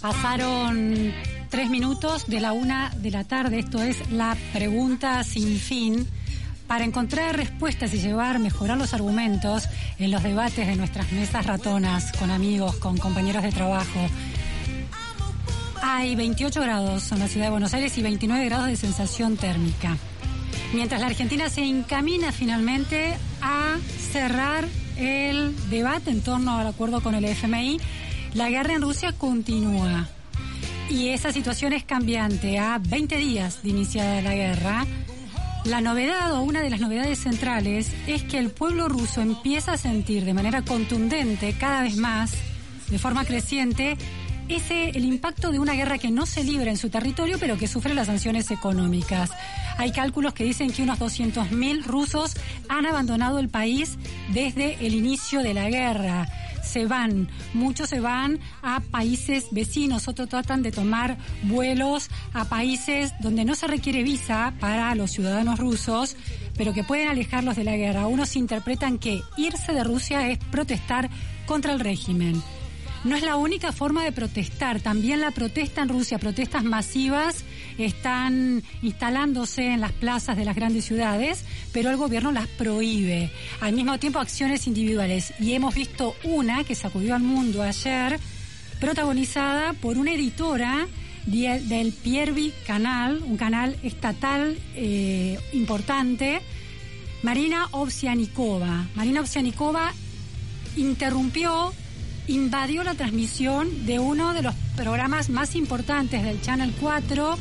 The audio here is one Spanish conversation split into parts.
Pasaron tres minutos de la una de la tarde. Esto es la pregunta sin fin. Para encontrar respuestas y llevar, mejorar los argumentos en los debates de nuestras mesas ratonas, con amigos, con compañeros de trabajo. Hay 28 grados en la ciudad de Buenos Aires y 29 grados de sensación térmica. Mientras la Argentina se encamina finalmente a cerrar el debate en torno al acuerdo con el FMI, la guerra en Rusia continúa. Y esa situación es cambiante. A 20 días de iniciada la guerra, la novedad o una de las novedades centrales es que el pueblo ruso empieza a sentir de manera contundente cada vez más, de forma creciente, ese el impacto de una guerra que no se libra en su territorio, pero que sufre las sanciones económicas. Hay cálculos que dicen que unos 200.000 rusos han abandonado el país desde el inicio de la guerra se van, muchos se van a países vecinos, otros tratan de tomar vuelos a países donde no se requiere visa para los ciudadanos rusos, pero que pueden alejarlos de la guerra. Unos interpretan que irse de Rusia es protestar contra el régimen. No es la única forma de protestar, también la protesta en Rusia, protestas masivas están instalándose en las plazas de las grandes ciudades, pero el gobierno las prohíbe. Al mismo tiempo, acciones individuales. Y hemos visto una que sacudió al mundo ayer, protagonizada por una editora del Piervi Canal, un canal estatal eh, importante, Marina Ovsianikova. Marina Ovsianikova interrumpió, invadió la transmisión de uno de los programas más importantes del Channel 4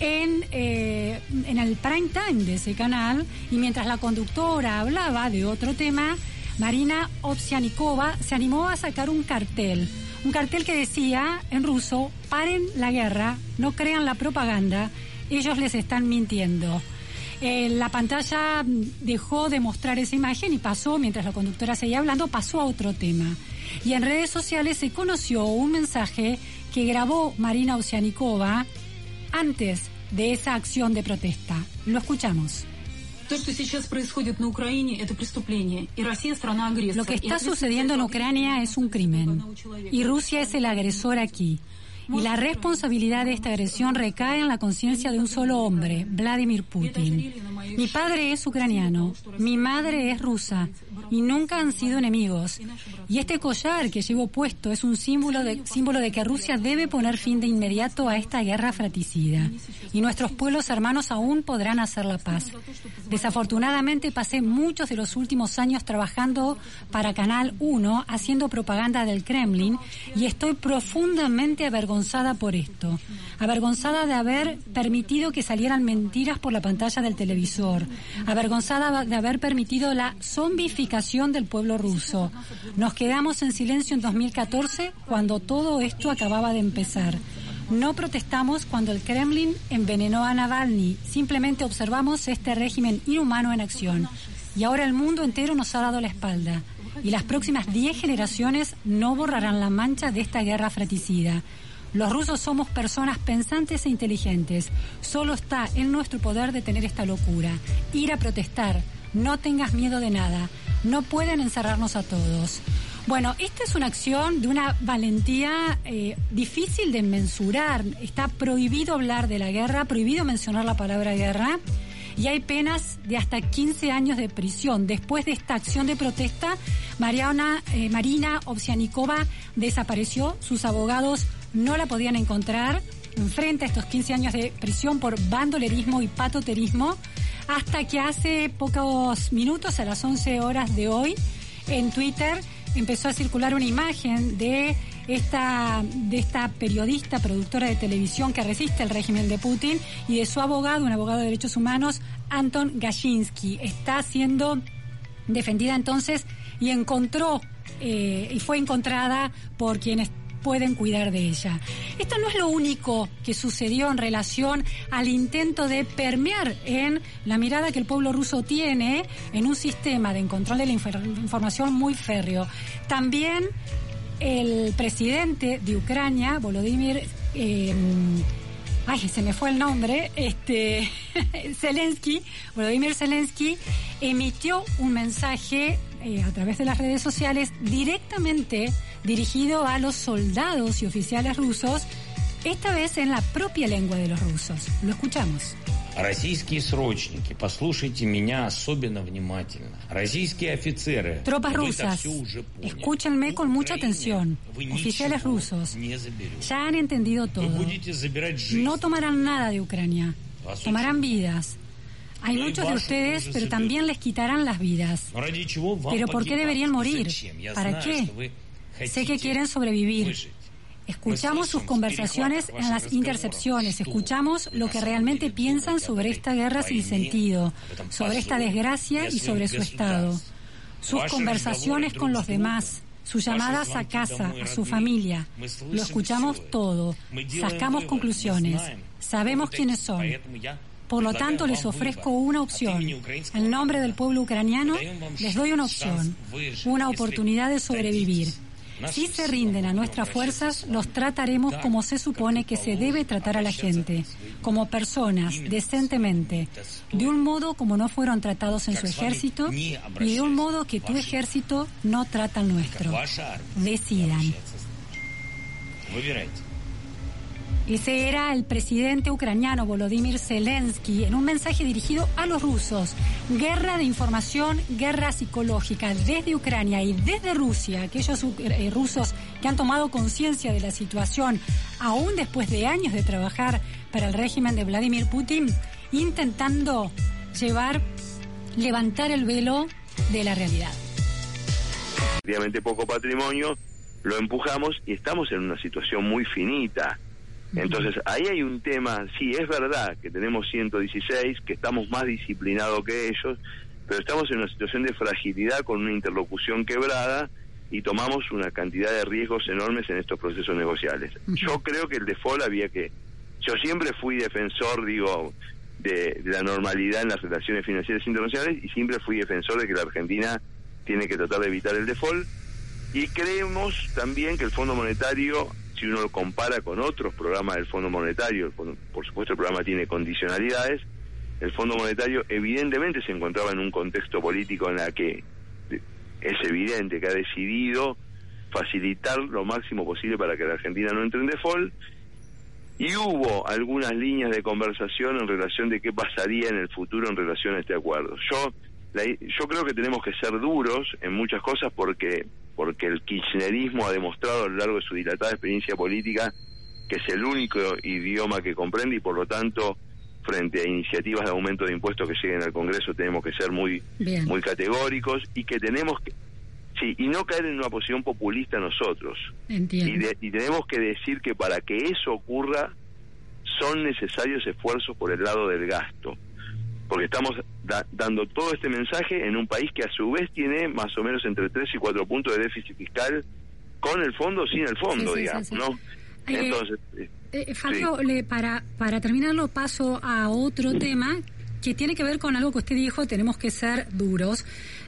en, eh, en el prime time de ese canal y mientras la conductora hablaba de otro tema, Marina Ovsianikova se animó a sacar un cartel. Un cartel que decía en ruso, paren la guerra, no crean la propaganda, ellos les están mintiendo. Eh, la pantalla dejó de mostrar esa imagen y pasó, mientras la conductora seguía hablando, pasó a otro tema. Y en redes sociales se conoció un mensaje que grabó Marina Ovsianikova antes de esa acción de protesta. Lo escuchamos. Lo que está sucediendo en Ucrania es un crimen y Rusia es el agresor aquí. Y la responsabilidad de esta agresión recae en la conciencia de un solo hombre, Vladimir Putin. Mi padre es ucraniano, mi madre es rusa y nunca han sido enemigos. Y este collar que llevo puesto es un símbolo de, símbolo de que Rusia debe poner fin de inmediato a esta guerra fratricida. Y nuestros pueblos hermanos aún podrán hacer la paz. Desafortunadamente pasé muchos de los últimos años trabajando para Canal 1 haciendo propaganda del Kremlin y estoy profundamente avergonzada por esto. Avergonzada de haber permitido que salieran mentiras por la pantalla del televisor. Avergonzada de haber permitido la zombificación del pueblo ruso. Nos quedamos en silencio en 2014 cuando todo esto acababa de empezar. No protestamos cuando el Kremlin envenenó a Navalny, simplemente observamos este régimen inhumano en acción. Y ahora el mundo entero nos ha dado la espalda. Y las próximas 10 generaciones no borrarán la mancha de esta guerra fratricida. Los rusos somos personas pensantes e inteligentes. Solo está en nuestro poder detener esta locura. Ir a protestar. No tengas miedo de nada. No pueden encerrarnos a todos. Bueno, esta es una acción de una valentía eh, difícil de mensurar. Está prohibido hablar de la guerra, prohibido mencionar la palabra guerra y hay penas de hasta 15 años de prisión. Después de esta acción de protesta, Mariana, eh, Marina Ovsianikova desapareció. Sus abogados no la podían encontrar. Enfrenta estos 15 años de prisión por bandolerismo y patoterismo. Hasta que hace pocos minutos, a las 11 horas de hoy, en Twitter empezó a circular una imagen de esta, de esta periodista, productora de televisión que resiste el régimen de Putin y de su abogado, un abogado de derechos humanos, Anton Gashinsky. Está siendo defendida entonces y encontró eh, y fue encontrada por quienes pueden cuidar de ella. Esto no es lo único que sucedió en relación al intento de permear en la mirada que el pueblo ruso tiene en un sistema de control de la información muy férreo. También el presidente de Ucrania, Volodymyr eh, ay, se me fue el nombre, este, Zelensky, Volodymyr Zelensky, emitió un mensaje eh, a través de las redes sociales directamente dirigido a los soldados y oficiales rusos, esta vez en la propia lengua de los rusos. Lo escuchamos. Российские срочники, послушайте меня особенно внимательно. Российские офицеры, Tropas rusas, escúchenme con mucha atención. Oficiales rusos, ya han entendido todo. No tomarán nada de Ucrania. Tomarán vidas. Hay muchos de ustedes, pero también les quitarán las vidas. Pero ¿por qué deberían morir? ¿Para qué? Sé que quieren sobrevivir. Escuchamos sus conversaciones en las intercepciones, escuchamos lo que realmente piensan sobre esta guerra sin sentido, sobre esta desgracia y sobre su estado. Sus conversaciones con los demás, sus llamadas a casa, a su familia. Lo escuchamos todo, sacamos conclusiones, sabemos quiénes son. Por lo tanto, les ofrezco una opción. En nombre del pueblo ucraniano, les doy una opción, una oportunidad de sobrevivir. Si se rinden a nuestras fuerzas, los trataremos como se supone que se debe tratar a la gente, como personas, decentemente, de un modo como no fueron tratados en su ejército y de un modo que tu ejército no trata al nuestro. Decidan. Ese era el presidente ucraniano Volodymyr Zelensky en un mensaje dirigido a los rusos. Guerra de información, guerra psicológica desde Ucrania y desde Rusia. Aquellos eh, rusos que han tomado conciencia de la situación, aún después de años de trabajar para el régimen de Vladimir Putin, intentando llevar, levantar el velo de la realidad. Obviamente poco patrimonio, lo empujamos y estamos en una situación muy finita entonces, ahí hay un tema, sí, es verdad que tenemos 116, que estamos más disciplinados que ellos, pero estamos en una situación de fragilidad con una interlocución quebrada y tomamos una cantidad de riesgos enormes en estos procesos negociales. Yo creo que el default había que... Yo siempre fui defensor, digo, de, de la normalidad en las relaciones financieras internacionales y siempre fui defensor de que la Argentina tiene que tratar de evitar el default. Y creemos también que el Fondo Monetario si uno lo compara con otros programas del Fondo Monetario, por supuesto el programa tiene condicionalidades, el Fondo Monetario evidentemente se encontraba en un contexto político en la que es evidente que ha decidido facilitar lo máximo posible para que la Argentina no entre en default y hubo algunas líneas de conversación en relación de qué pasaría en el futuro en relación a este acuerdo. Yo yo creo que tenemos que ser duros en muchas cosas porque porque el kirchnerismo ha demostrado a lo largo de su dilatada experiencia política que es el único idioma que comprende y por lo tanto frente a iniciativas de aumento de impuestos que lleguen al Congreso tenemos que ser muy muy categóricos y que tenemos que sí y no caer en una posición populista nosotros. Y, y tenemos que decir que para que eso ocurra son necesarios esfuerzos por el lado del gasto porque estamos dando todo este mensaje en un país que a su vez tiene más o menos entre 3 y 4 puntos de déficit fiscal con el fondo o sin el fondo, digamos, ¿no? Eh, Entonces, eh, eh, Fabio, le, para, para terminarlo paso a otro tema que tiene que ver con algo que usted dijo, tenemos que ser duros.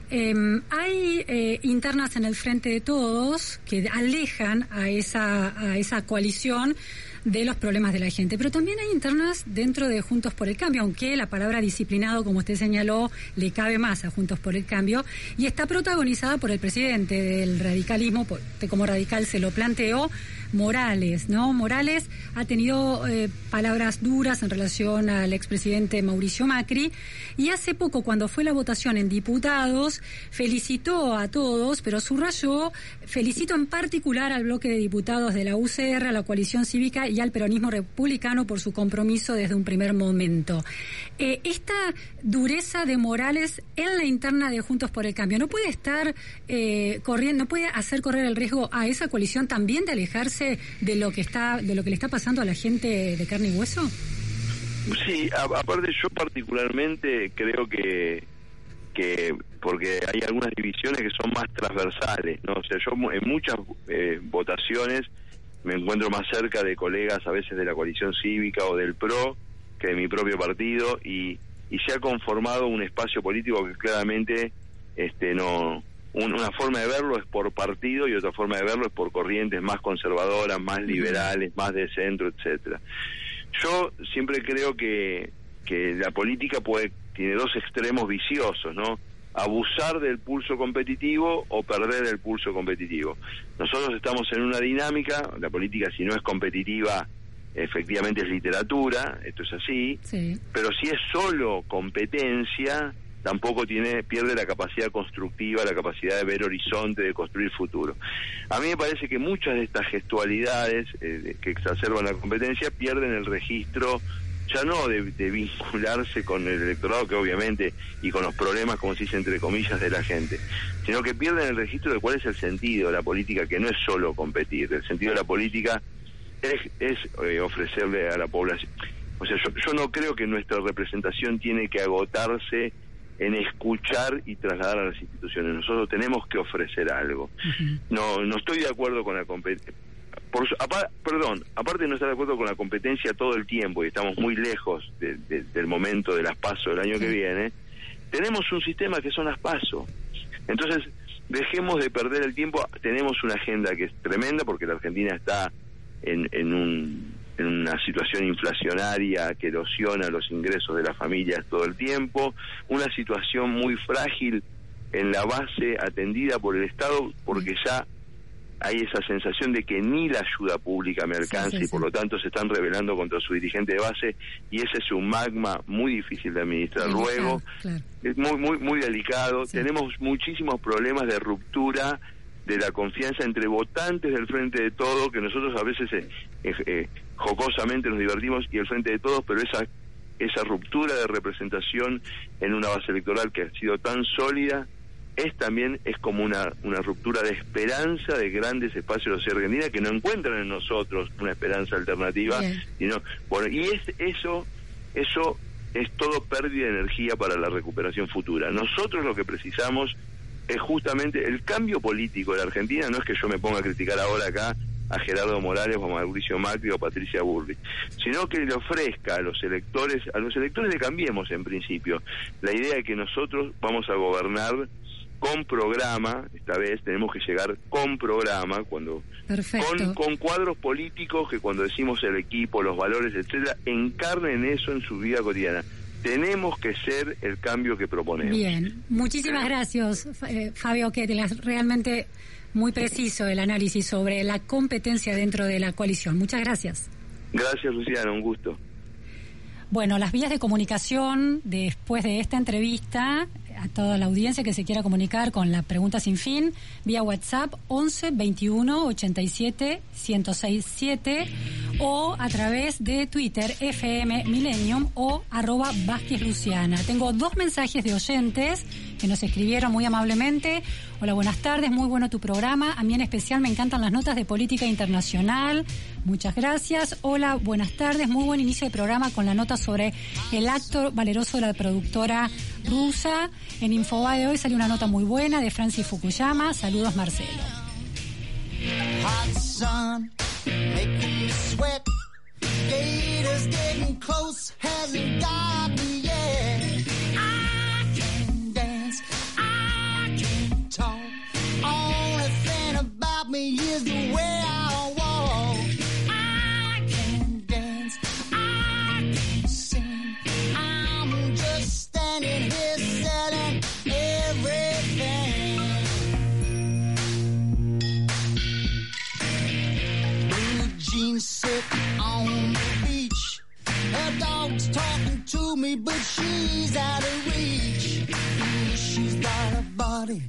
Em, hay internas en el frente de todos que alejan a esa, a esa coalición de los problemas de la gente. Pero también hay internas dentro de Juntos por el Cambio, aunque la palabra disciplinado, como usted señaló, le cabe más a Juntos por el Cambio, y está protagonizada por el presidente del radicalismo, como radical se lo planteó, Morales, ¿no? Morales ha tenido eh, palabras duras en relación al expresidente Mauricio Macri y hace poco, cuando fue la votación en diputados, felicitó a todos, pero subrayó, felicito en particular al bloque de diputados de la UCR, a la coalición cívica al peronismo republicano por su compromiso desde un primer momento. Eh, esta dureza de Morales en la interna de Juntos por el Cambio no puede estar eh, corriendo, no puede hacer correr el riesgo a esa coalición también de alejarse de lo que está, de lo que le está pasando a la gente de carne y hueso. Sí, aparte yo particularmente creo que que porque hay algunas divisiones que son más transversales, ¿no? O sea, yo en muchas eh, votaciones me encuentro más cerca de colegas a veces de la coalición cívica o del PRO que de mi propio partido y, y se ha conformado un espacio político que claramente este no una forma de verlo es por partido y otra forma de verlo es por corrientes más conservadoras, más liberales, más de centro, etcétera. Yo siempre creo que, que la política puede tiene dos extremos viciosos, ¿no? Abusar del pulso competitivo o perder el pulso competitivo. Nosotros estamos en una dinámica, la política si no es competitiva, efectivamente es literatura, esto es así, pero si es solo competencia, tampoco tiene pierde la capacidad constructiva, la capacidad de ver horizonte, de construir futuro. A mí me parece que muchas de estas gestualidades eh, que exacerban la competencia pierden el registro ya no de, vincularse con el electorado, que obviamente, y con los problemas, como se dice entre comillas, de la gente, sino que pierden el registro de cuál es el sentido de la política, que no es solo competir, el sentido de la política es, es eh, ofrecerle a la población. O sea, yo, yo no creo que nuestra representación tiene que agotarse en escuchar y trasladar a las instituciones. Nosotros tenemos que ofrecer algo. No no estoy de acuerdo con la competencia perdón, aparte de no estar de acuerdo con la competencia todo el tiempo y estamos muy lejos del momento de las PASO del año que viene, tenemos un sistema que son las PASO. Entonces, dejemos de perder el tiempo. Tenemos una agenda que es tremenda porque la Argentina está en, en, un, en una situación inflacionaria que erosiona los ingresos de las familias todo el tiempo, una situación muy frágil en la base atendida por el Estado porque ya hay esa sensación de que ni la ayuda pública me alcanza y por lo tanto se están rebelando contra su dirigente de base y ese es un magma muy difícil de administrar. Luego es muy muy muy delicado. Tenemos muchísimos problemas de ruptura de la confianza entre votantes del frente de todos que nosotros a veces eh, eh, eh, jocosamente nos divertimos y el frente de todos pero esa esa ruptura de representación en una base electoral que ha sido tan sólida es también es como una, una ruptura de esperanza de grandes espacios de la argentina que no encuentran en nosotros una esperanza alternativa sino bueno, y es eso eso es todo pérdida de energía para la recuperación futura. Nosotros lo que precisamos es justamente el cambio político de la Argentina no es que yo me ponga a criticar ahora acá a Gerardo Morales o a Mauricio Macri o a Patricia Burri, sino que le ofrezca a los electores, a los electores le cambiemos en principio la idea de que nosotros vamos a gobernar con programa, esta vez tenemos que llegar con programa, cuando con, con, cuadros políticos que cuando decimos el equipo, los valores, etcétera, encarnen eso en su vida cotidiana. Tenemos que ser el cambio que proponemos. Bien, muchísimas gracias, eh, Fabio, que realmente muy preciso el análisis sobre la competencia dentro de la coalición. Muchas gracias. Gracias, Luciana, un gusto. Bueno, las vías de comunicación después de esta entrevista a toda la audiencia que se quiera comunicar con la pregunta sin fin vía WhatsApp 11 21 87 1067 o a través de Twitter FM Millennium o arroba Vázquez Luciana. Tengo dos mensajes de oyentes que nos escribieron muy amablemente. Hola, buenas tardes, muy bueno tu programa. A mí en especial me encantan las notas de política internacional. Muchas gracias. Hola, buenas tardes, muy buen inicio de programa con la nota sobre el acto valeroso de la productora rusa. En Infobae de hoy salió una nota muy buena de Francis Fukuyama. Saludos, Marcelo. me me, but she's out of reach. She's got a body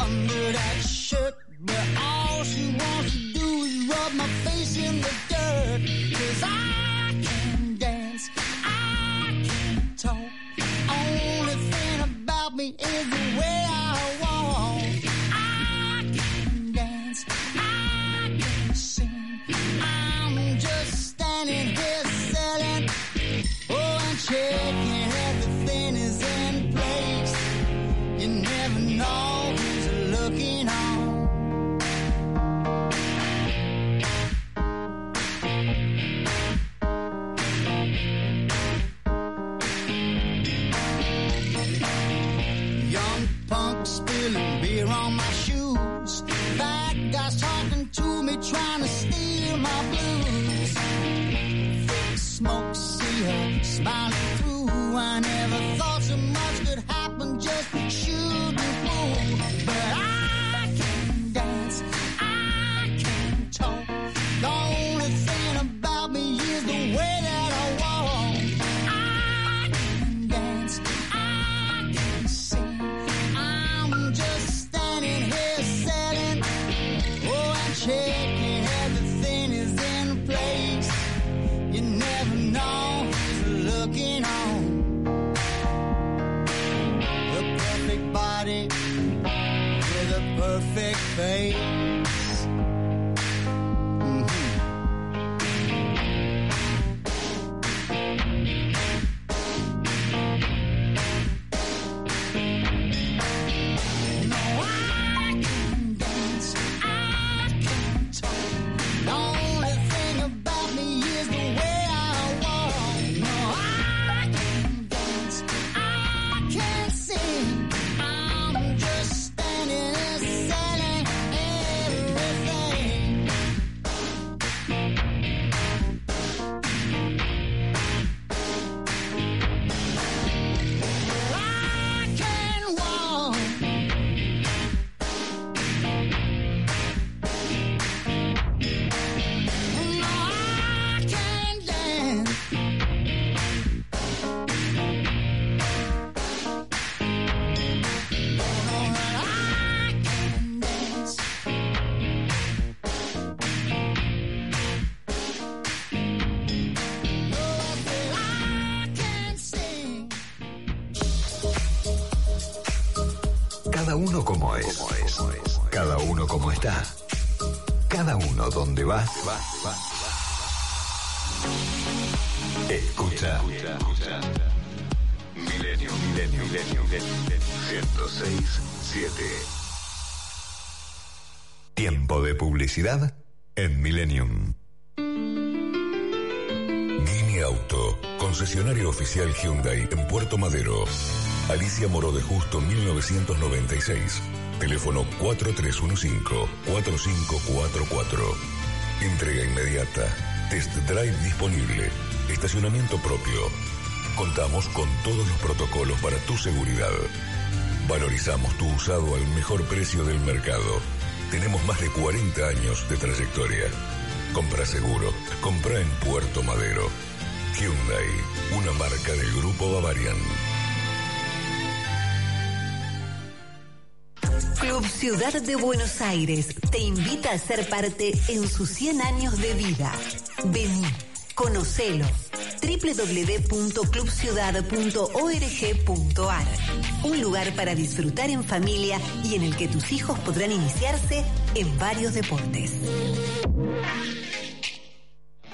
under that shirt, but all she wants to do is rub my face in the dirt. Cause I can dance, I can talk. Only thing about me is the way. shake donde va. Escucha. Milenio, milenio, milenio. 106, 7. Tiempo de publicidad en Millennium. Guinea Auto, concesionario oficial Hyundai en Puerto Madero. Alicia Moro de Justo 1996. Teléfono 4315-4544. Entrega inmediata. Test drive disponible. Estacionamiento propio. Contamos con todos los protocolos para tu seguridad. Valorizamos tu usado al mejor precio del mercado. Tenemos más de 40 años de trayectoria. Compra seguro. Compra en Puerto Madero. Hyundai, una marca del Grupo Bavarian. Club Ciudad de Buenos Aires te invita a ser parte en sus 100 años de vida. Vení, conocelo. www.clubciudad.org.ar Un lugar para disfrutar en familia y en el que tus hijos podrán iniciarse en varios deportes.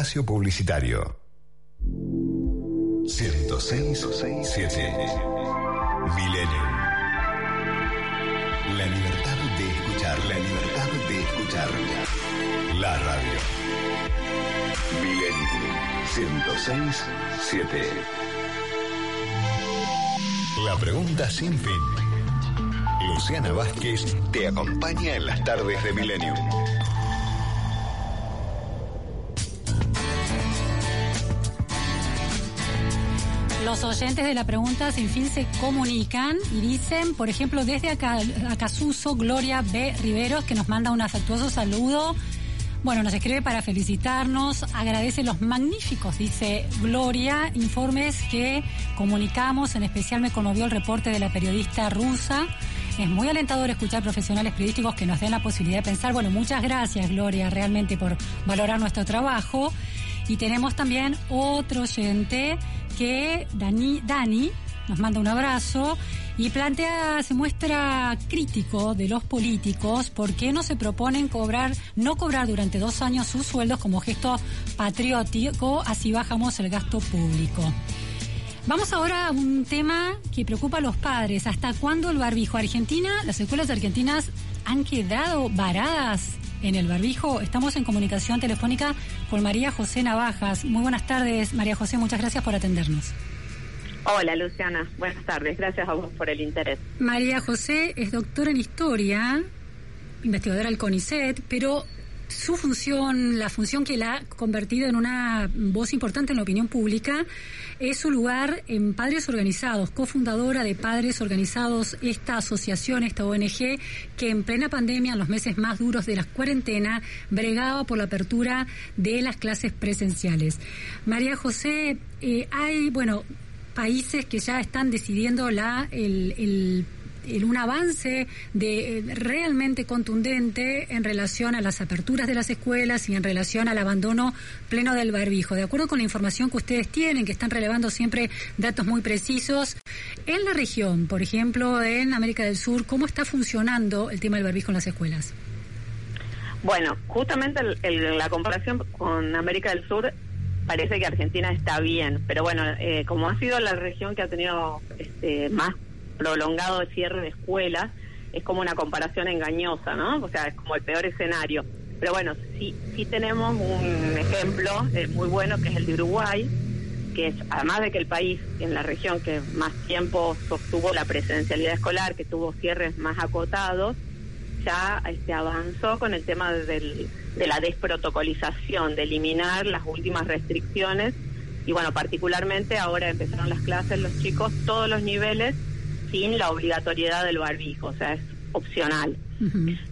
espacio publicitario. 106 Milenio. La libertad de escuchar, la libertad de escuchar. La radio. Milenio 106 7. La pregunta sin fin. Luciana Vázquez te acompaña en las tardes de Millennium. Los oyentes de la pregunta sin fin se comunican y dicen, por ejemplo, desde Acasuso, Gloria B. Riveros, que nos manda un afectuoso saludo. Bueno, nos escribe para felicitarnos, agradece los magníficos, dice Gloria, informes que comunicamos, en especial me conmovió el reporte de la periodista rusa. Es muy alentador escuchar profesionales periodísticos que nos den la posibilidad de pensar. Bueno, muchas gracias, Gloria, realmente por valorar nuestro trabajo. Y tenemos también otro oyente que, Dani, Dani, nos manda un abrazo y plantea, se muestra crítico de los políticos porque no se proponen cobrar, no cobrar durante dos años sus sueldos como gesto patriótico, así bajamos el gasto público. Vamos ahora a un tema que preocupa a los padres. ¿Hasta cuándo el barbijo? Argentina, las escuelas argentinas han quedado varadas en el barbijo. Estamos en comunicación telefónica con María José Navajas. Muy buenas tardes, María José, muchas gracias por atendernos. Hola Luciana, buenas tardes, gracias a vos por el interés. María José es doctora en historia, investigadora del CONICET, pero su función, la función que la ha convertido en una voz importante en la opinión pública, es su lugar en Padres Organizados, cofundadora de Padres Organizados, esta asociación, esta ONG, que en plena pandemia, en los meses más duros de la cuarentena, bregaba por la apertura de las clases presenciales. María José, eh, hay, bueno, países que ya están decidiendo la, el, el en un avance de eh, realmente contundente en relación a las aperturas de las escuelas y en relación al abandono pleno del barbijo. De acuerdo con la información que ustedes tienen, que están relevando siempre datos muy precisos, en la región, por ejemplo, en América del Sur, ¿cómo está funcionando el tema del barbijo en las escuelas? Bueno, justamente el- el- la comparación con América del Sur parece que Argentina está bien, pero bueno, eh, como ha sido la región que ha tenido este, más prolongado cierre de escuelas, es como una comparación engañosa, ¿no? O sea, es como el peor escenario. Pero bueno, sí, sí tenemos un ejemplo eh, muy bueno que es el de Uruguay, que es, además de que el país en la región que más tiempo sostuvo la presencialidad escolar, que tuvo cierres más acotados, ya este, avanzó con el tema del- de la desprotocolización, de eliminar las últimas restricciones. Y bueno, particularmente ahora empezaron las clases los chicos, todos los niveles, sin la obligatoriedad del barbijo, o sea, es opcional.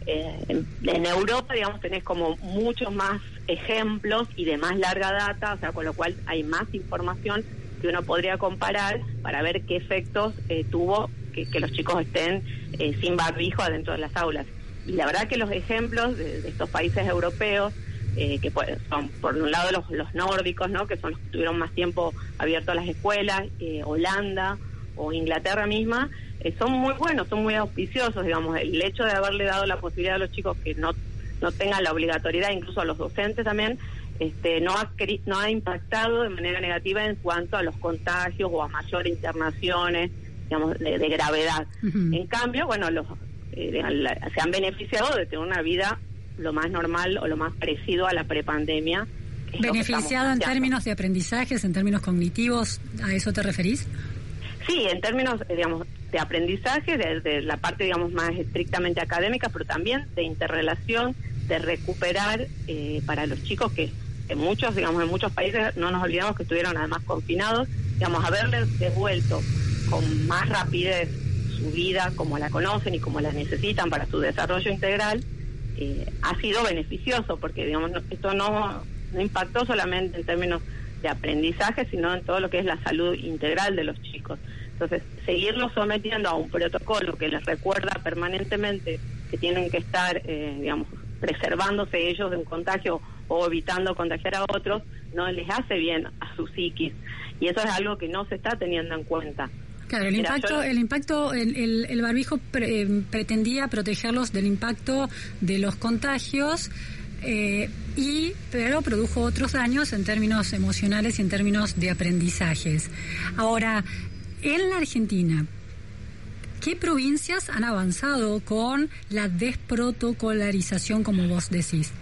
Eh, en, Europa, digamos, tenés como muchos más ejemplos y de más larga data, o sea, con lo cual hay más información que uno podría comparar para ver qué efectos eh, tuvo que, que los chicos estén eh, sin barbijo adentro de las aulas. Y la verdad que los ejemplos de, de estos países europeos, eh, que pues, son por un lado los, los nórdicos, ¿no? que son los que tuvieron más tiempo abierto las escuelas, Holanda o Inglaterra misma, eh, son muy buenos, son muy auspiciosos, digamos, el hecho de haberle dado la posibilidad a los chicos que no, no tengan la obligatoriedad, incluso a los docentes también, este, no, ha, no ha impactado de manera negativa en cuanto a los contagios o a mayor internaciones, digamos, de, de gravedad. En cambio, bueno, los, eh, la- se han beneficiado de tener una vida lo más normal o lo más parecido a la prepandemia. Beneficiado en términos de aprendizajes, en términos cognitivos, ¿a eso te referís? Sí, en términos, eh, digamos, de aprendizaje, desde la parte, digamos, más estrictamente académica, pero también de interrelación, de recuperar eh, para los chicos que en muchos, digamos, en muchos países, no nos olvidamos que estuvieron además confinados, digamos, haberles devuelto con más rapidez su vida como la conocen y como la necesitan para su desarrollo integral, eh, ha sido beneficioso, porque, digamos, esto no, no impactó solamente en términos de aprendizaje, sino en todo lo que es la salud integral de los chicos. Entonces, seguirlos sometiendo a un protocolo que les recuerda permanentemente que tienen que estar, eh, digamos, preservándose ellos de un contagio o evitando contagiar a otros, no les hace bien a su psiquis. Y eso es algo que no se está teniendo en cuenta. Claro, el Mira, impacto, yo- el impacto, el, el- el barbijo pre- eh, pretendía protegerlos del impacto de los contagios. eh, y pero produjo otros daños en términos emocionales y en términos de aprendizajes. Ahora, en la Argentina, ¿qué provincias han avanzado con la desprotocolarización, como vos decís?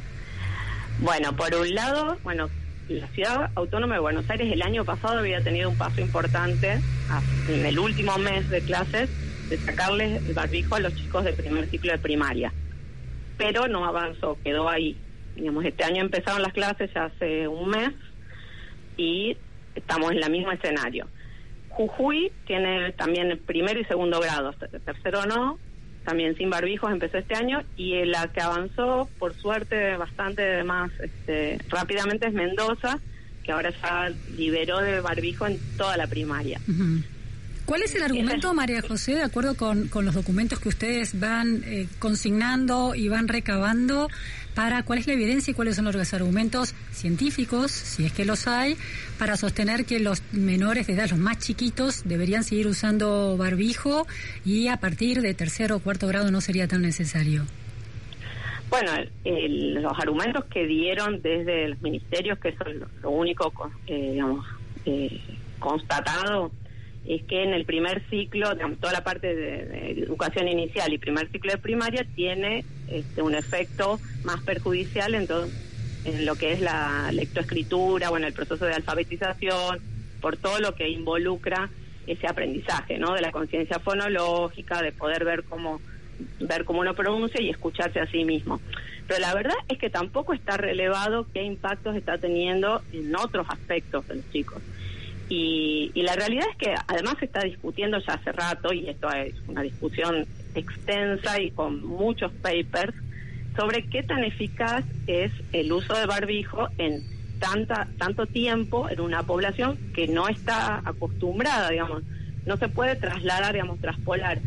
Bueno, por un lado, bueno, la ciudad autónoma de Buenos Aires el año pasado había tenido un paso importante en el último mes de clases de sacarles el barbijo a los chicos de primer ciclo de primaria. Pero no avanzó, quedó ahí. Digamos, este año empezaron las clases ya hace un mes y estamos en el mismo escenario. Jujuy tiene también primero y segundo grado, ter- tercero no, también sin barbijos empezó este año y la que avanzó, por suerte, bastante más este, rápidamente es Mendoza, que ahora ya liberó de barbijo en toda la primaria. ¿Cuál es el argumento, María José, de acuerdo con, con los documentos que ustedes van eh, consignando y van recabando, para cuál es la evidencia y cuáles son los argumentos científicos, si es que los hay, para sostener que los menores de edad, los más chiquitos, deberían seguir usando barbijo y a partir de tercero o cuarto grado no sería tan necesario? Bueno, los argumentos que dieron desde los ministerios, que eso es lo, único, eh, digamos, eh, constatado, es que en el primer ciclo, digamos, toda la parte de, educación inicial y primer ciclo de primaria tiene este, un efecto más perjudicial en, todo, en lo que es la lectoescritura, bueno, el proceso de alfabetización, por todo lo que involucra ese aprendizaje, ¿no? De la conciencia fonológica, de poder ver cómo ver cómo uno pronuncia y escucharse a sí mismo. Pero la verdad es que tampoco está relevado qué impactos está teniendo en otros aspectos de los chicos. Y, y la realidad es que además se está discutiendo ya hace rato, y esto es una discusión extensa y con muchos papers, sobre qué tan eficaz es el uso de barbijo en tanta tanto tiempo en una población que no está acostumbrada, digamos. No se puede trasladar, digamos, traspolar.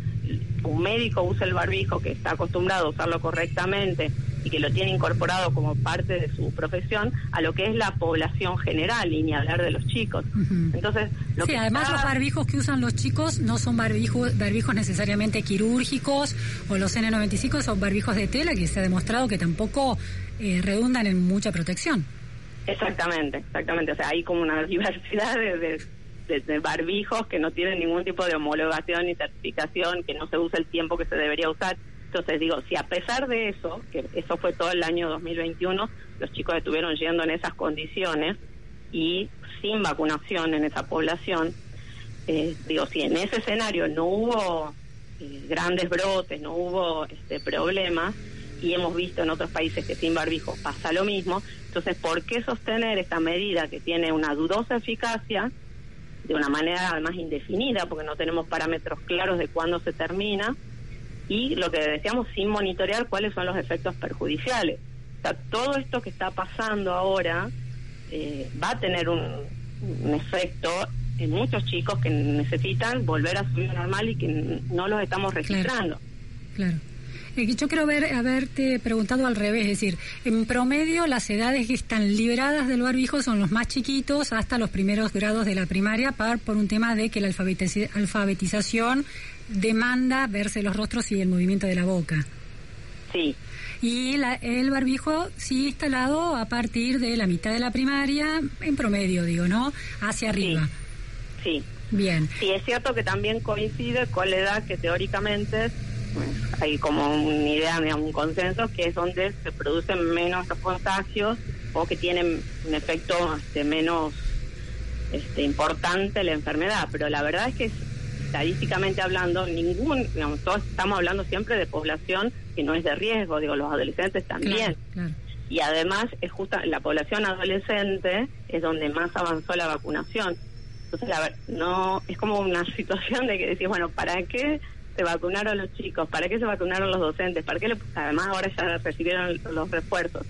Un médico usa el barbijo que está acostumbrado a usarlo correctamente y que lo tiene incorporado como parte de su profesión a lo que es la población general y ni hablar de los chicos. Entonces, lo sí, que además está- los barbijos que usan los chicos no son barbijos, barbijos necesariamente quirúrgicos o los N95 son barbijos de tela que se ha demostrado que tampoco eh, redundan en mucha protección. Exactamente, exactamente. O sea, hay como una diversidad de, de- de- barbijos que no tienen ningún tipo de homologación ni certificación, que no se usa el tiempo que se debería usar. Entonces digo, si a pesar de eso, que eso fue todo el año 2021, los chicos estuvieron yendo en esas condiciones y sin vacunación en esa población, eh, digo, si en ese escenario no hubo eh, grandes brotes, no hubo este, problemas, y hemos visto en otros países que sin barbijo pasa lo mismo, entonces, ¿por qué sostener esta medida que tiene una dudosa eficacia de una manera además indefinida, porque no tenemos parámetros claros de cuándo se termina, y lo que decíamos, sin monitorear cuáles son los efectos perjudiciales? O sea, todo esto que está pasando ahora eh, va a tener un, efecto en muchos chicos que necesitan volver a su vida normal y que no los estamos registrando. Claro. Yo quiero ver, haberte preguntado al revés, es decir, en promedio las edades que están liberadas del barbijo son los más chiquitos hasta los primeros grados de la primaria par- por un tema de que la alfabetización demanda verse los rostros y el movimiento de la boca. Sí. Y la- el barbijo sí instalado a partir de la mitad de la primaria, en promedio digo, ¿no? Hacia arriba. Sí. Bien. Sí, es cierto que también coincide con la edad que teóricamente pues, hay como una idea, digamos, un consenso, que es donde se producen menos los contagios o que tienen un efecto este, menos este, importante la enfermedad. Pero la verdad es que estadísticamente hablando, ningún, digamos, todos estamos hablando siempre de población que no es de riesgo, digo, los adolescentes también. Claro. Y además es justo la población adolescente es donde más avanzó la vacunación. Entonces, la ver- no es como una situación de que decís, bueno, ¿para qué se vacunaron los chicos? ¿Para qué se vacunaron los docentes? ¿Para qué le- además ahora ya recibieron los refuerzos?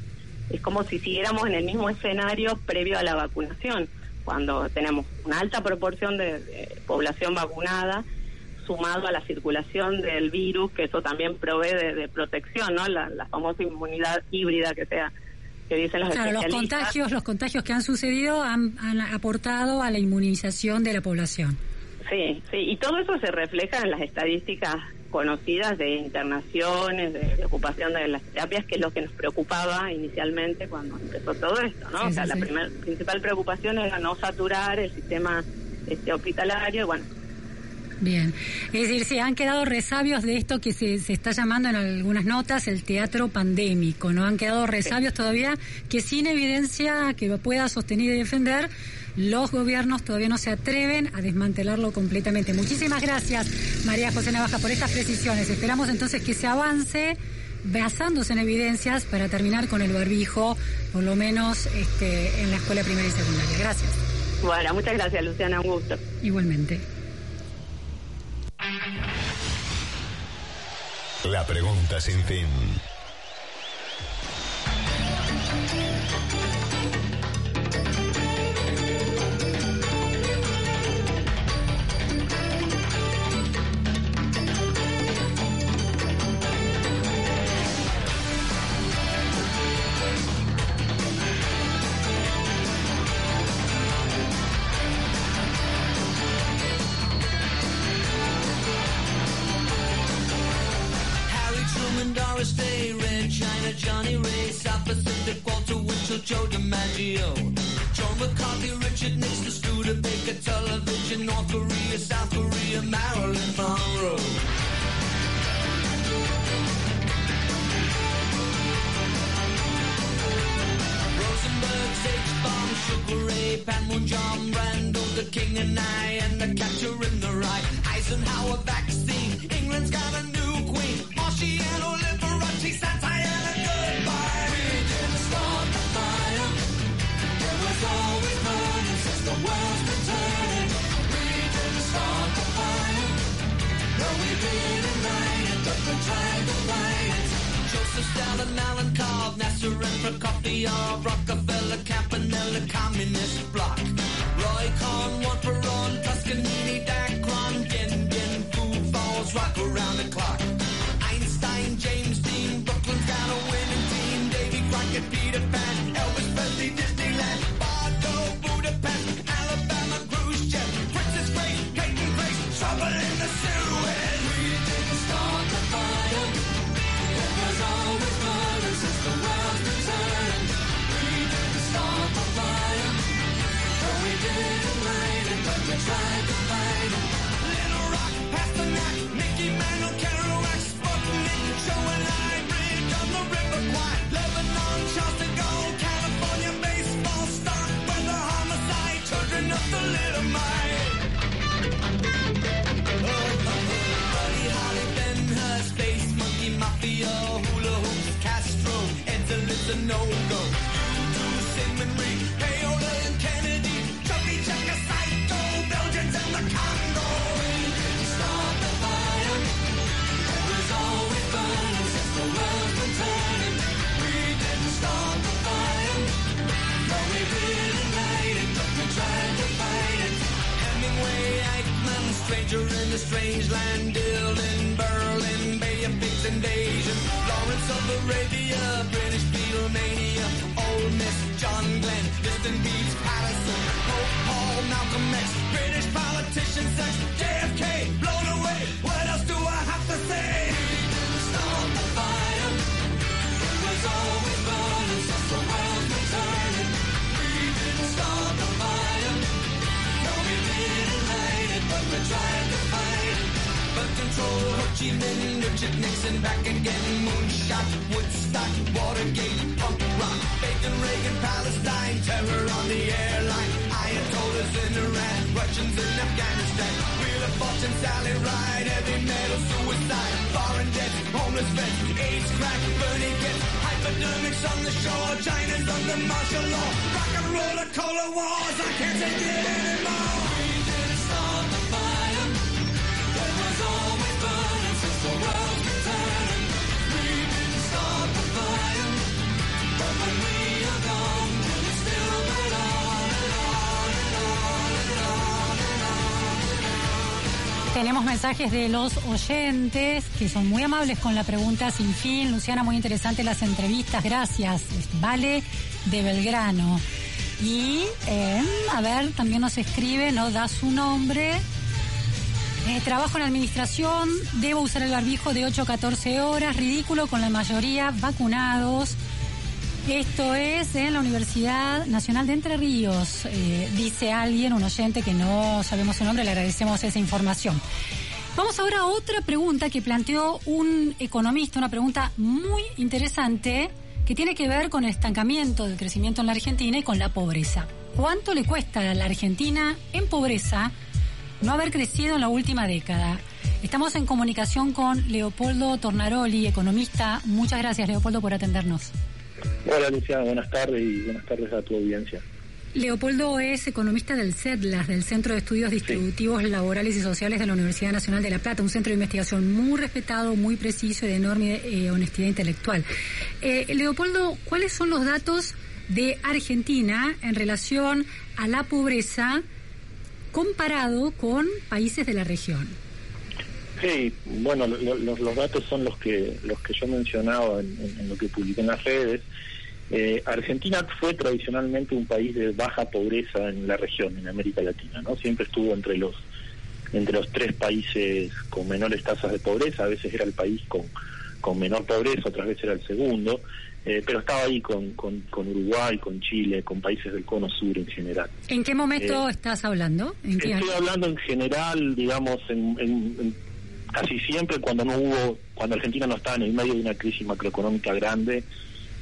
Es como si siguiéramos en el mismo escenario previo a la vacunación, cuando tenemos una alta proporción de, de población vacunada sumado a la circulación del virus, que eso también provee de, de protección, ¿no? La, la famosa inmunidad híbrida que sea que dicen los Claro, los contagios, los contagios que han sucedido han, han aportado a la inmunización de la población. Sí, sí, y todo eso se refleja en las estadísticas conocidas de internaciones, de, de ocupación de las terapias, que es lo que nos preocupaba inicialmente cuando empezó todo esto, ¿no? Sí, o sea, sí, la sí. primer- principal preocupación era no saturar el sistema este, hospitalario, y bueno, Bien. Es decir, se han quedado resabios de esto que se, se está llamando en algunas notas el teatro pandémico, ¿no? Han quedado resabios todavía que sin evidencia que lo pueda sostener y defender los gobiernos todavía no se atreven a desmantelarlo completamente. Muchísimas gracias, María José Navaja, por estas precisiones. Esperamos entonces que se avance basándose en evidencias para terminar con el barbijo, por lo menos este, en la escuela primaria y secundaria. Gracias. Bueno, muchas gracias, Luciana, un gusto. Igualmente. La pregunta sin fin. No-go. U2, Sigmund Reed, Payola and Kennedy, Chubby Checker, Psycho, Belgians the Congo. Start the fire. It was always burning since the world's. We didn't start the fire. We light it, but we tried to fight it. Hemingway, Eichmann, stranger in a strange land, Berlin, Bay of Pigs invasion, Lawrence of Arabia, British Beatlemania, Ole Miss, John Glenn, Distant Beats, Patterson, Pope Paul, Malcolm X, British politician, Minh, Richard Nixon back again. Moonshot, Woodstock, Watergate, punk rock, Bacon, Reagan, Palestine, terror on the airline. Ayatollahs in Iran, Russians in Afghanistan. Wheel of Fortune, Sally Ride, heavy metal, suicide, foreign debts, homeless vets, AIDS, crack, burning gets, hypodermics on the shore, China's under martial law, rock and roller, cola wars, I can't take it anymore. Tenemos mensajes de los oyentes que son muy amables con la pregunta sin fin. Luciana, muy interesante las entrevistas. Gracias. Vale de Belgrano. Y, eh, a ver, también nos escribe, nos da su nombre. Eh, trabajo en administración, debo usar el barbijo de 8 a 14 horas, ridículo con la mayoría vacunados. Esto es en la Universidad Nacional de Entre Ríos, eh, dice alguien, un oyente que no sabemos su nombre, le agradecemos esa información. Vamos ahora a otra pregunta que planteó un economista, una pregunta muy interesante que tiene que ver con el estancamiento del crecimiento en la Argentina y con la pobreza. ¿Cuánto le cuesta a la Argentina en pobreza no haber crecido en la última década? Estamos en comunicación con Leopoldo Tornaroli, economista. Muchas gracias, Leopoldo, por atendernos. Hola Luciana, buenas tardes y buenas tardes a tu audiencia. Leopoldo es economista del CEDLAS, del Centro de Estudios Distributivos Laborales y Sociales de la Universidad Nacional de La Plata, un centro de investigación muy respetado, muy preciso y de enorme eh, honestidad intelectual. Eh, Leopoldo, ¿cuáles son los datos de Argentina en relación a la pobreza comparado con países de la región? Sí, bueno, lo- lo- los datos son los que los que yo mencionaba en, en- en lo que publiqué en las redes. Eh, Argentina fue tradicionalmente un país de baja pobreza en la región, en América Latina, ¿no? Siempre estuvo entre los entre los tres países con menores tasas de pobreza, a veces era el país con, con menor pobreza, otras veces era el segundo, eh, pero estaba ahí con, con, con Uruguay, con Chile, con países del cono sur en general. ¿En qué momento Eh, estás hablando? ¿En qué año? Estoy hablando en general, digamos, en, en- en casi siempre cuando no hubo, cuando Argentina no estaba en el medio de una crisis macroeconómica grande,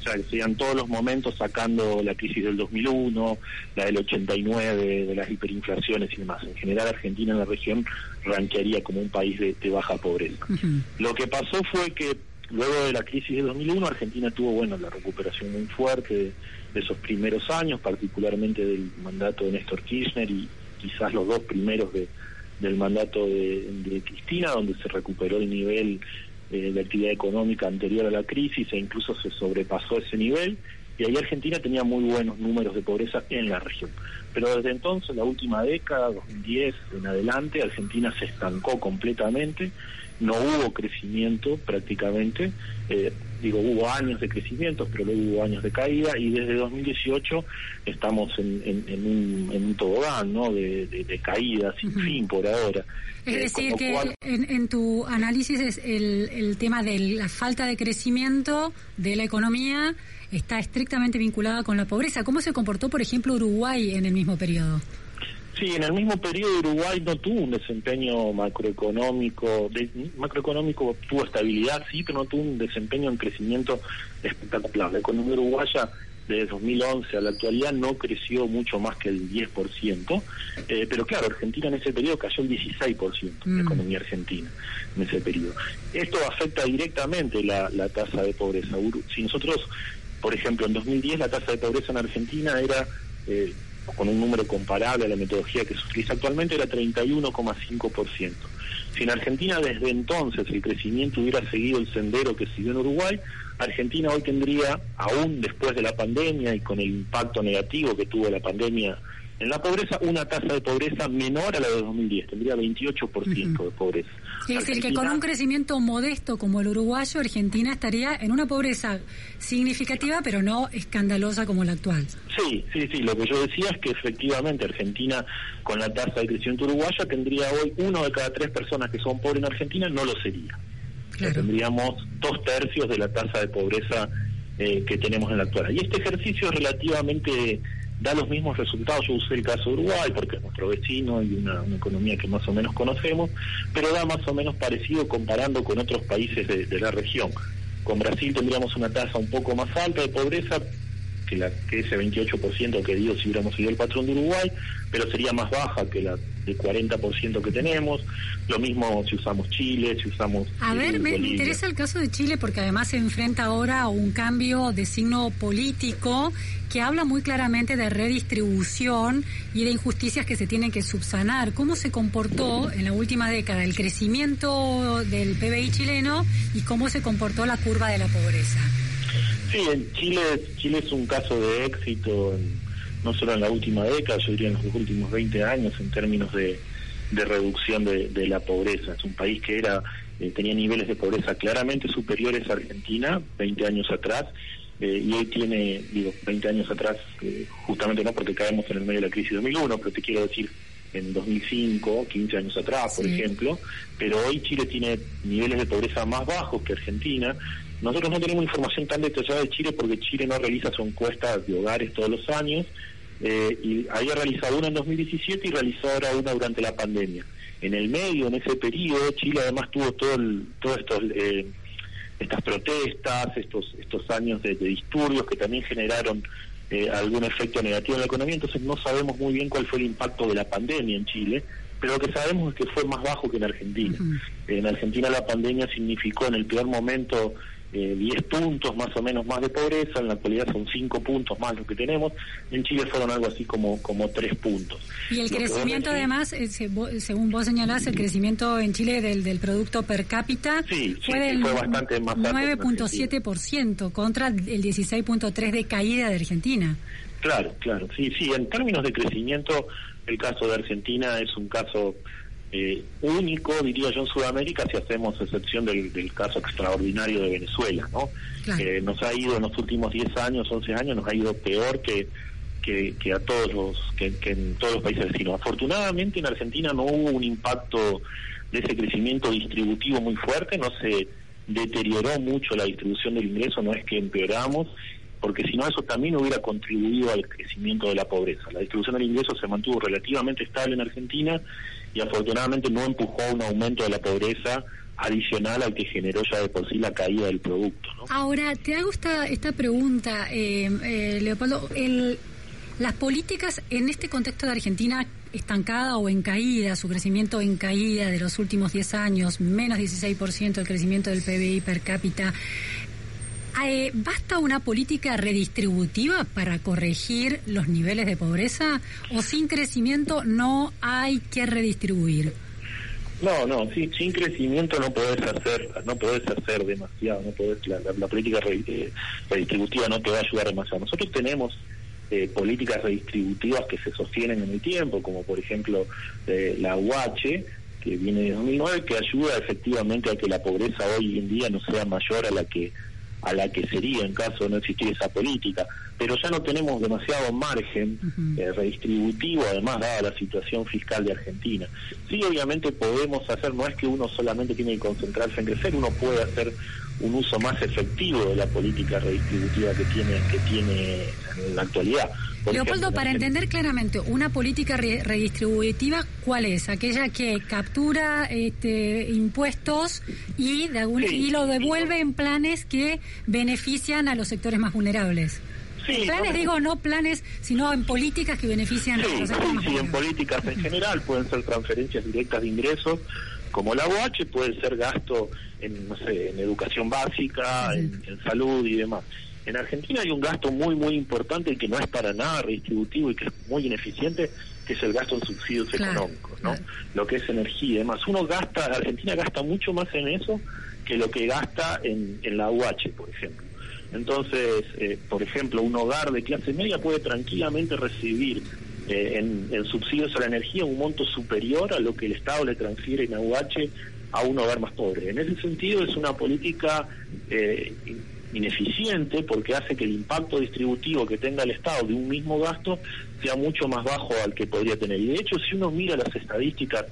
o sea, que sean todos los momentos sacando la crisis del 2001, la del 89, de las hiperinflaciones y demás. En general, Argentina en la región ranquearía como un país de, de baja pobreza. Lo que pasó fue que luego de la crisis de 2001, Argentina tuvo, bueno, la recuperación muy fuerte de, de esos primeros años, particularmente del mandato de Néstor Kirchner y quizás los dos primeros de, del mandato de, Cristina, donde se recuperó el nivel eh, de actividad económica anterior a la crisis e incluso se sobrepasó ese nivel. Y ahí Argentina tenía muy buenos números de pobreza en la región. Pero desde entonces, la última década, 2010 en adelante, Argentina se estancó completamente, no hubo crecimiento prácticamente, eh, digo, hubo años de crecimiento, pero luego hubo años de caída y desde 2018 estamos en, en- en un, en un tobogán, ¿no? De, de- de caída sin fin por ahora. Es Eh, decir, que cual- en, en tu análisis es el, el tema de la falta de crecimiento de la economía está estrictamente vinculada con la pobreza. ¿Cómo se comportó, por ejemplo, Uruguay en el mismo periodo? Sí, en el mismo periodo Uruguay no tuvo un desempeño macroeconómico, de- macroeconómico tuvo estabilidad, sí, pero no tuvo un desempeño en crecimiento espectacular. La economía uruguaya desde 2011 a la actualidad no creció mucho más que el 10%, eh, pero claro, Argentina en ese periodo cayó el 16%, la Mm. economía argentina en ese periodo. Esto afecta directamente la, la tasa de pobreza. Si nosotros, por ejemplo, en 2010 la tasa de pobreza en Argentina era... eh, con un número comparable a la metodología que se utiliza actualmente, era 31,5%. Si en Argentina desde entonces el crecimiento hubiera seguido el sendero que siguió en Uruguay, Argentina hoy tendría, aún después de la pandemia y con el impacto negativo que tuvo la pandemia en la pobreza, una tasa de pobreza menor a la de 2010, tendría 28% de pobreza. Es decir, que con un crecimiento modesto como el uruguayo, Argentina estaría en una pobreza significativa, pero no escandalosa como la actual. Sí, sí, sí. Lo que yo decía es que efectivamente Argentina, con la tasa de crecimiento uruguaya, tendría hoy uno de cada tres personas que son pobres en Argentina no lo sería. Tendríamos dos tercios de la tasa de pobreza eh, que tenemos en la actual. Y este ejercicio es relativamente da los mismos resultados. Yo usé el caso de Uruguay porque es nuestro vecino y una, economía que más o menos conocemos, pero da más o menos parecido comparando con otros países de la región. Con Brasil tendríamos una tasa un poco más alta de pobreza que, la, que ese 28% que dio si hubiéramos seguido el patrón de Uruguay, pero sería más baja que la de 40% que tenemos. Lo mismo si usamos Chile, si usamos... A eh, ver, me, me Bolivia. interesa el caso de Chile porque además se enfrenta ahora a un cambio de signo político que habla muy claramente de redistribución y de injusticias que se tienen que subsanar. ¿Cómo se comportó en la última década el crecimiento del PBI chileno y cómo se comportó la curva de la pobreza? Sí, en Chile, Chile es un caso de éxito, en- no solo en la última década, yo diría en los últimos 20 años en términos de, de reducción de, de la pobreza. Es un país que era eh, tenía niveles de pobreza claramente superiores a Argentina 20 años atrás eh, y hoy tiene, digo, 20 años atrás, eh, justamente no porque caemos en el medio de la crisis de 2001, pero te quiero decir en 2005, 15 años atrás, por Sí. ejemplo, pero hoy Chile tiene niveles de pobreza más bajos que Argentina. Nosotros no tenemos información tan detallada de Chile porque Chile no realiza su encuesta de hogares todos los años eh, y había realizado una en 2017 y realizó ahora una durante la pandemia. En el medio, en ese periodo, Chile además tuvo todo el, todos estos eh, estas protestas, estos estos años de, de disturbios que también generaron eh, algún efecto negativo en la economía, entonces no sabemos muy bien cuál fue el impacto de la pandemia en Chile, pero lo que sabemos es que fue más bajo que en Argentina. En Argentina la pandemia significó en el peor momento eh, 10 puntos más o menos más de pobreza, en la actualidad son 5 puntos más lo que tenemos, en Chile fueron algo así como, como 3 puntos. Y el Lo crecimiento, vos además, eh, se- según vos señalás, el crecimiento en Chile del, del Producto Per cápita Sí, fue sí, del fue bastante más alto que en 9.7% contra el 16.3% de caída de Argentina. Claro, claro, sí, sí, en términos de crecimiento, el caso de Argentina es un caso eh, único, diría yo, en Sudamérica, si hacemos excepción del, del caso extraordinario de Venezuela, ¿no? Eh, nos ha ido en los últimos 10 años, 11 años, nos ha ido peor que, que, que a todos los, que, que en todos los países vecinos. Afortunadamente en Argentina no hubo un impacto de ese crecimiento distributivo muy fuerte, no se deterioró mucho la distribución del ingreso, no es que empeoramos, porque si no eso también hubiera contribuido al crecimiento de la pobreza. La distribución del ingreso se mantuvo relativamente estable en Argentina y afortunadamente no empujó a un aumento de la pobreza adicional al que generó ya de por sí la caída del producto. Ahora, te hago esta, esta pregunta, eh, eh, Leopoldo. El, las políticas en este contexto de Argentina estancada o en caída, su crecimiento en caída de los últimos 10 años, menos 16% el crecimiento del PBI per cápita. Eh, ¿Basta una política redistributiva para corregir los niveles de pobreza o sin crecimiento no hay que redistribuir? No, no, sin, sin crecimiento no podés hacer, no podés hacer demasiado, no podés, la, política eh, redistributiva no te va a ayudar demasiado. Nosotros tenemos eh, políticas redistributivas que se sostienen en el tiempo, como por ejemplo eh, la UH, que viene de 2009, que ayuda efectivamente a que la pobreza hoy en día no sea mayor a la que a la que sería en caso de no existir esa política. Pero ya no tenemos demasiado margen eh, redistributivo, además dada la situación fiscal de Argentina. Sí, obviamente podemos hacer, no es que uno solamente tiene que concentrarse en crecer, uno puede hacer un uso más efectivo de la política redistributiva que tiene que tiene en la actualidad. Leopoldo, para entender claramente, una política re- redistributiva, ¿cuál es? Aquella que captura este, impuestos y, de algún- y lo devuelve en planes que benefician a los sectores más vulnerables. Sí, planes, no, digo, no planes, sino en políticas que benefician a Sí, los sectores más sí, en vulnerables. políticas en general pueden ser transferencias directas de ingresos, como la UH, puede ser gasto en, no sé, en educación básica, en, en salud y demás. En Argentina hay un gasto muy, muy importante que no es para nada redistributivo y que es muy ineficiente, que es el gasto en subsidios económicos, ¿no? Lo que es energía y demás. Uno gasta, Argentina gasta mucho más en eso que lo que gasta en, en la UH, por ejemplo. Entonces, eh, por ejemplo, un hogar de clase media puede tranquilamente recibir eh, en, en subsidios a la energía un monto superior a lo que el Estado le transfiere en AUH a un hogar más pobre. En ese sentido es una política eh, ineficiente porque hace que el impacto distributivo que tenga el Estado de un mismo gasto sea mucho más bajo al que podría tener. Y de hecho, si uno mira las estadísticas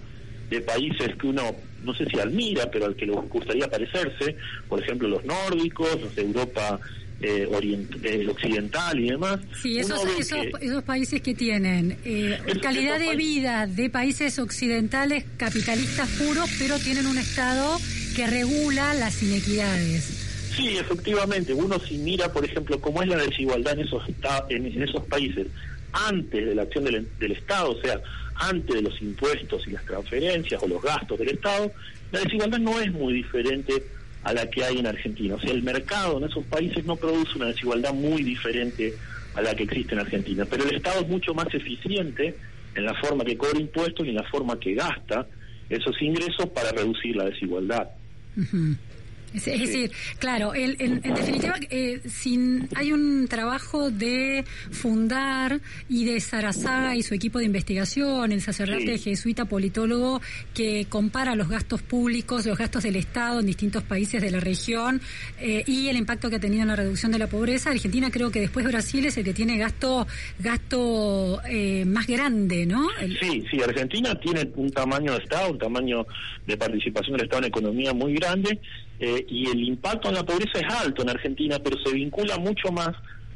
de países que uno, no sé si admira, pero al que le gustaría parecerse, por ejemplo los nórdicos, los de Europa eh, orient- eh, occidental y demás. Sí, esos, esos, que- esos países que tienen eh, Esos- calidad de vida de países occidentales capitalistas puros, pero tienen un Estado que regula las inequidades. Sí, efectivamente. Uno si mira, por ejemplo, cómo es la desigualdad en esos en, esos países antes de la acción del, del Estado, o sea, antes de los impuestos y las transferencias o los gastos del Estado, la desigualdad no es muy diferente a la que hay en Argentina. O sea, el mercado en esos países no produce una desigualdad muy diferente a la que existe en Argentina. Pero el Estado es mucho más eficiente en la forma que cobra impuestos y en la forma que gasta esos ingresos para reducir la desigualdad. Ujú. Es, es decir, claro, el- en, en definitiva, eh, sin, hay un trabajo de fundar y de Sarazaga y su equipo de investigación, el sacerdote jesuita politólogo que compara los gastos públicos, los gastos del Estado en distintos países de la región eh, y el impacto que ha tenido en la reducción de la pobreza. Argentina creo que después Brasil es el que tiene gasto gasto eh, más grande, ¿no? El- Sí, sí, Argentina tiene un tamaño de Estado, un tamaño de participación del Estado en economía muy grande eh, y el impacto en la pobreza es alto en Argentina, pero se vincula mucho más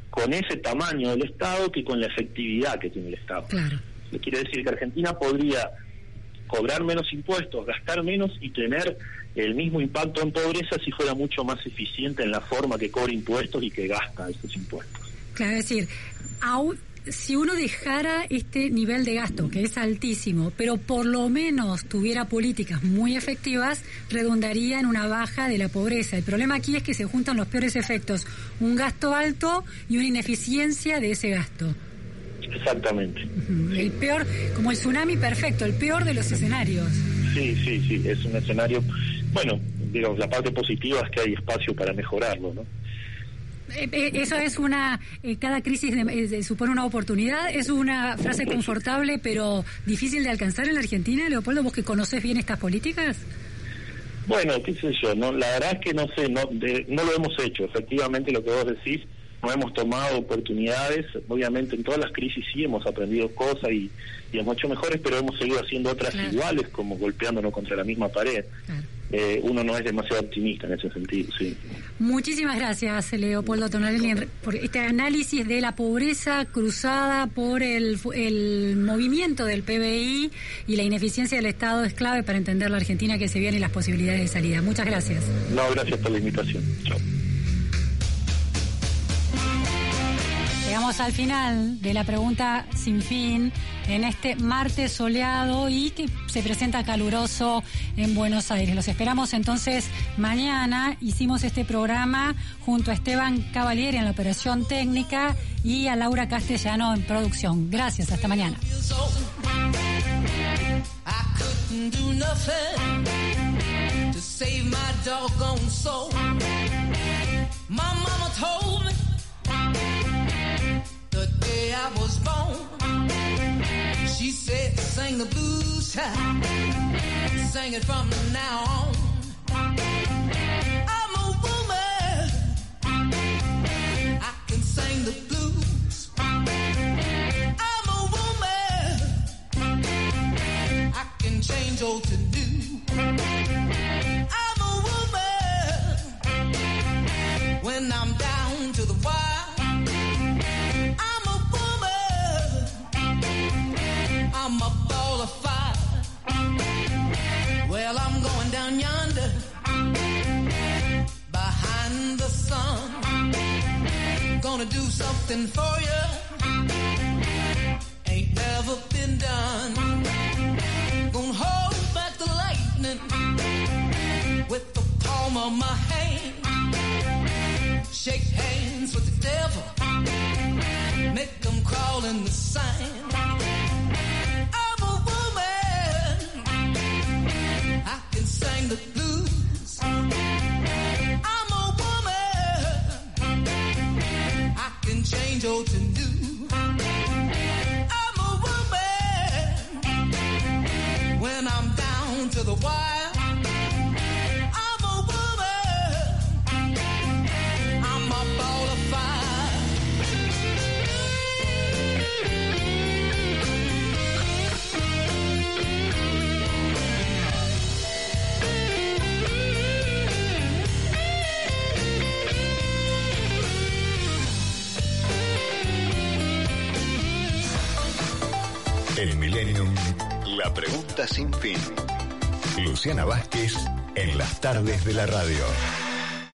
con ese tamaño del Estado que con la efectividad que tiene el Estado. Claro. Quiere decir que Argentina podría cobrar menos impuestos, gastar menos y tener el mismo impacto en pobreza si fuera mucho más eficiente en la forma que cobra impuestos y que gasta esos impuestos. Claro, es decir, au- si uno dejara este nivel de gasto, que es altísimo, pero por lo menos tuviera políticas muy efectivas, redundaría en una baja de la pobreza. El problema aquí es que se juntan los peores efectos, un gasto alto y una ineficiencia de ese gasto. Exactamente. El peor, como el tsunami perfecto, el peor de los escenarios. Sí, sí, sí, es un escenario, bueno, digamos, la parte positiva es que hay espacio para mejorarlo, ¿no? Eh, eh, Eso es una, eh, cada crisis supone una oportunidad, es una frase confortable pero difícil de alcanzar en la Argentina, Leopoldo, vos que conoces bien estas políticas. Bueno, qué sé yo, no, la verdad es que no sé, no, de- no lo hemos hecho. Efectivamente, lo que vos decís, no hemos tomado oportunidades. Obviamente, en todas las crisis sí hemos aprendido cosas y, y hemos hecho mejores, pero hemos seguido haciendo otras Claro. iguales, como golpeándonos contra la misma pared. Eh, uno no es demasiado optimista en ese sentido, sí. Muchísimas gracias, Leopoldo Tonelli, en- por este análisis de la pobreza cruzada por el, el movimiento del PBI y la ineficiencia del Estado es clave para entender la Argentina que se viene y las posibilidades de salida. Muchas gracias. No, gracias por la invitación. Chao. Llegamos al final de la pregunta sin fin en este martes soleado y que se presenta caluroso en Buenos Aires. Los esperamos entonces mañana. Hicimos este programa junto a Esteban Cavalieri en la operación técnica y a Laura Castellano en producción. Gracias, hasta mañana. My mama told day I was born. She said, sing the blues child, sing it from now on. I'm a woman, I can sing the blues. I'm a woman. I can change old to something for you. Ain't never been done. Gonna hold back the lightning with the palm of my hand. Shake hands with the devil. Make them crawl in the sand. Luciana Vázquez en las tardes de la radio.